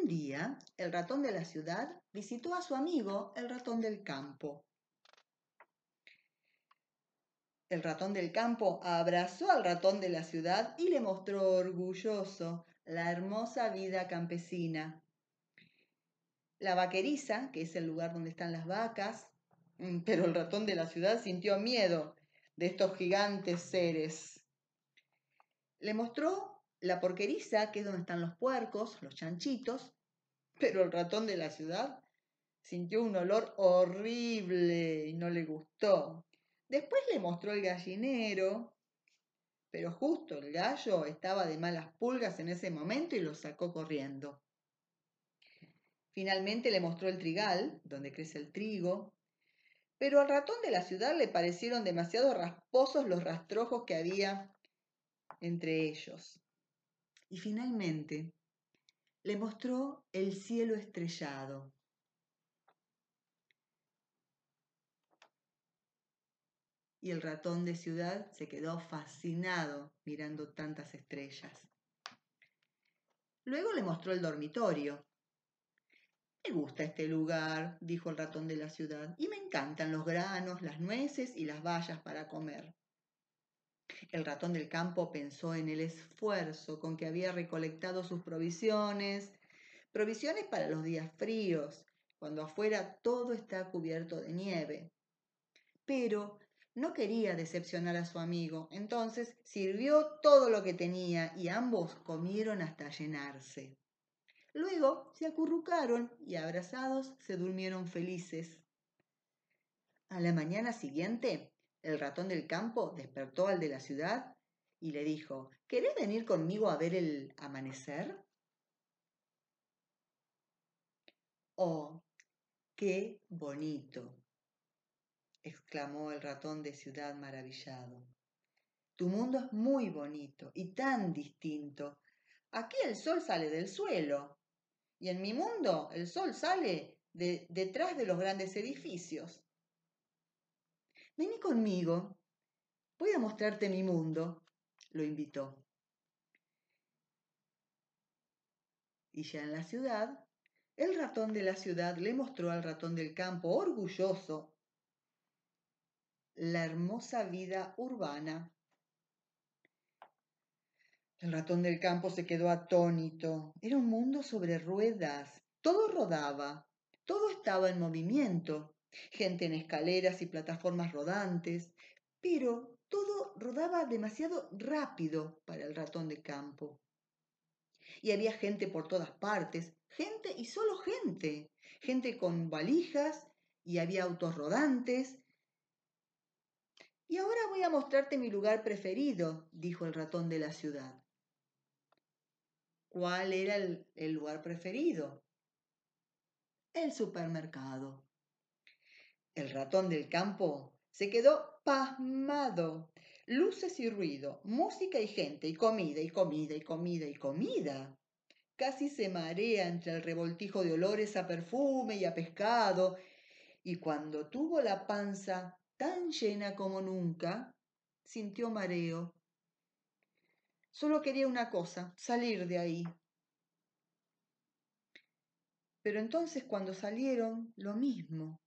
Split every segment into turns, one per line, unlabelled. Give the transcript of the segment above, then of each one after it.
Un día, el ratón de la ciudad visitó a su amigo, el ratón del campo. El ratón del campo abrazó al ratón de la ciudad y le mostró orgulloso la hermosa vida campesina. La vaqueriza, que es el lugar donde están las vacas, mm, pero el ratón de la ciudad sintió miedo de estos gigantes seres. Le mostró la porqueriza, que es donde están los puercos, los chanchitos, pero el ratón de la ciudad sintió un olor horrible y no le gustó. Después le mostró el gallinero, pero justo el gallo estaba de malas pulgas en ese momento y lo sacó corriendo. Finalmente le mostró el trigal, donde crece el trigo, pero al ratón de la ciudad le parecieron demasiado rasposos los rastrojos que había entre ellos. Y finalmente le mostró el cielo estrellado. Y el ratón de ciudad se quedó fascinado mirando tantas estrellas. Luego le mostró el dormitorio. Me gusta este lugar, dijo el ratón de la ciudad, y me encantan los granos, las nueces y las bayas para comer. El ratón del campo pensó en el esfuerzo con que había recolectado sus provisiones, provisiones para los días fríos, cuando afuera todo está cubierto de nieve. Pero no quería decepcionar a su amigo, entonces sirvió todo lo que tenía y ambos comieron hasta llenarse. Luego se acurrucaron y abrazados se durmieron felices. A la mañana siguiente, el ratón del campo despertó al de la ciudad y le dijo, ¿Querés venir conmigo a ver el amanecer? Oh, qué bonito, exclamó el ratón de ciudad maravillado. Tu mundo es muy bonito y tan distinto. Aquí el sol sale del suelo y en mi mundo el sol sale de, detrás de los grandes edificios. Vení conmigo, voy a mostrarte mi mundo, lo invitó. Y ya en la ciudad, el ratón de la ciudad le mostró al ratón del campo, orgulloso, la hermosa vida urbana. El ratón del campo se quedó atónito. Era un mundo sobre ruedas. Todo rodaba, todo estaba en movimiento gente en escaleras y plataformas rodantes, pero todo rodaba demasiado rápido para el ratón de campo. Y había gente por todas partes, gente y solo gente, gente con valijas y había autos rodantes. Y ahora voy a mostrarte mi lugar preferido, dijo el ratón de la ciudad. ¿Cuál era el, el lugar preferido? El supermercado. El ratón del campo se quedó pasmado. Luces y ruido, música y gente, y comida, y comida, y comida, y comida. Casi se marea entre el revoltijo de olores a perfume y a pescado, y cuando tuvo la panza tan llena como nunca, sintió mareo. Solo quería una cosa, salir de ahí. Pero entonces cuando salieron, lo mismo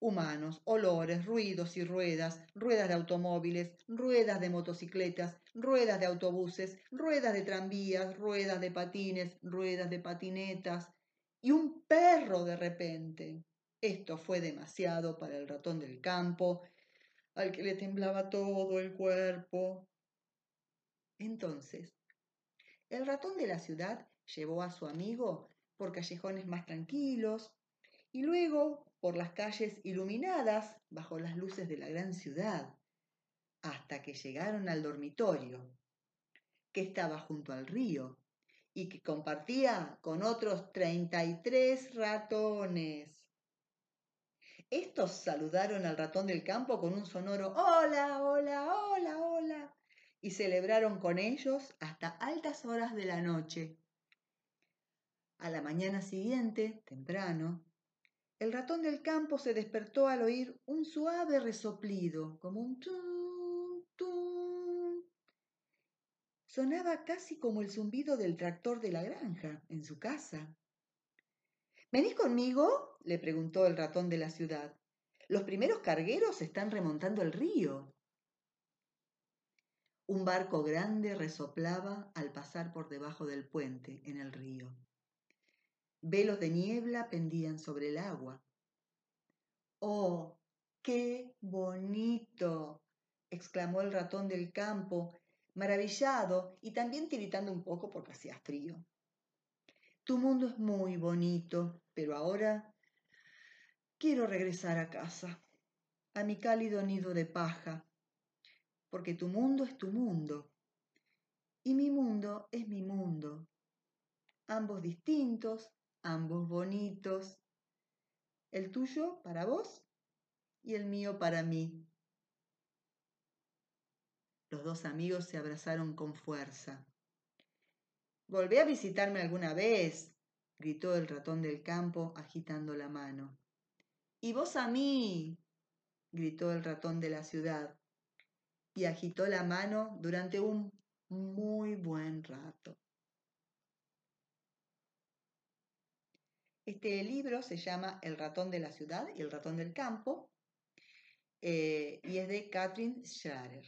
humanos, olores, ruidos y ruedas, ruedas de automóviles, ruedas de motocicletas, ruedas de autobuses, ruedas de tranvías, ruedas de patines, ruedas de patinetas y un perro de repente. Esto fue demasiado para el ratón del campo, al que le temblaba todo el cuerpo. Entonces, el ratón de la ciudad llevó a su amigo por callejones más tranquilos y luego por las calles iluminadas bajo las luces de la gran ciudad, hasta que llegaron al dormitorio, que estaba junto al río y que compartía con otros 33 ratones. Estos saludaron al ratón del campo con un sonoro hola, hola, hola, hola, y celebraron con ellos hasta altas horas de la noche. A la mañana siguiente, temprano, el ratón del campo se despertó al oír un suave resoplido, como un tum, tum. sonaba casi como el zumbido del tractor de la granja en su casa. ¿Venís conmigo? le preguntó el ratón de la ciudad. Los primeros cargueros están remontando el río. Un barco grande resoplaba al pasar por debajo del puente en el río. Velos de niebla pendían sobre el agua. ¡Oh, qué bonito! exclamó el ratón del campo, maravillado y también tiritando un poco porque hacía frío. Tu mundo es muy bonito, pero ahora quiero regresar a casa, a mi cálido nido de paja, porque tu mundo es tu mundo y mi mundo es mi mundo, ambos distintos, ambos bonitos, el tuyo para vos y el mío para mí. Los dos amigos se abrazaron con fuerza. Volvé a visitarme alguna vez, gritó el ratón del campo agitando la mano. Y vos a mí, gritó el ratón de la ciudad, y agitó la mano durante un muy buen rato. Este libro se llama El ratón de la ciudad y el ratón del campo eh, y es de Katrin Schrader.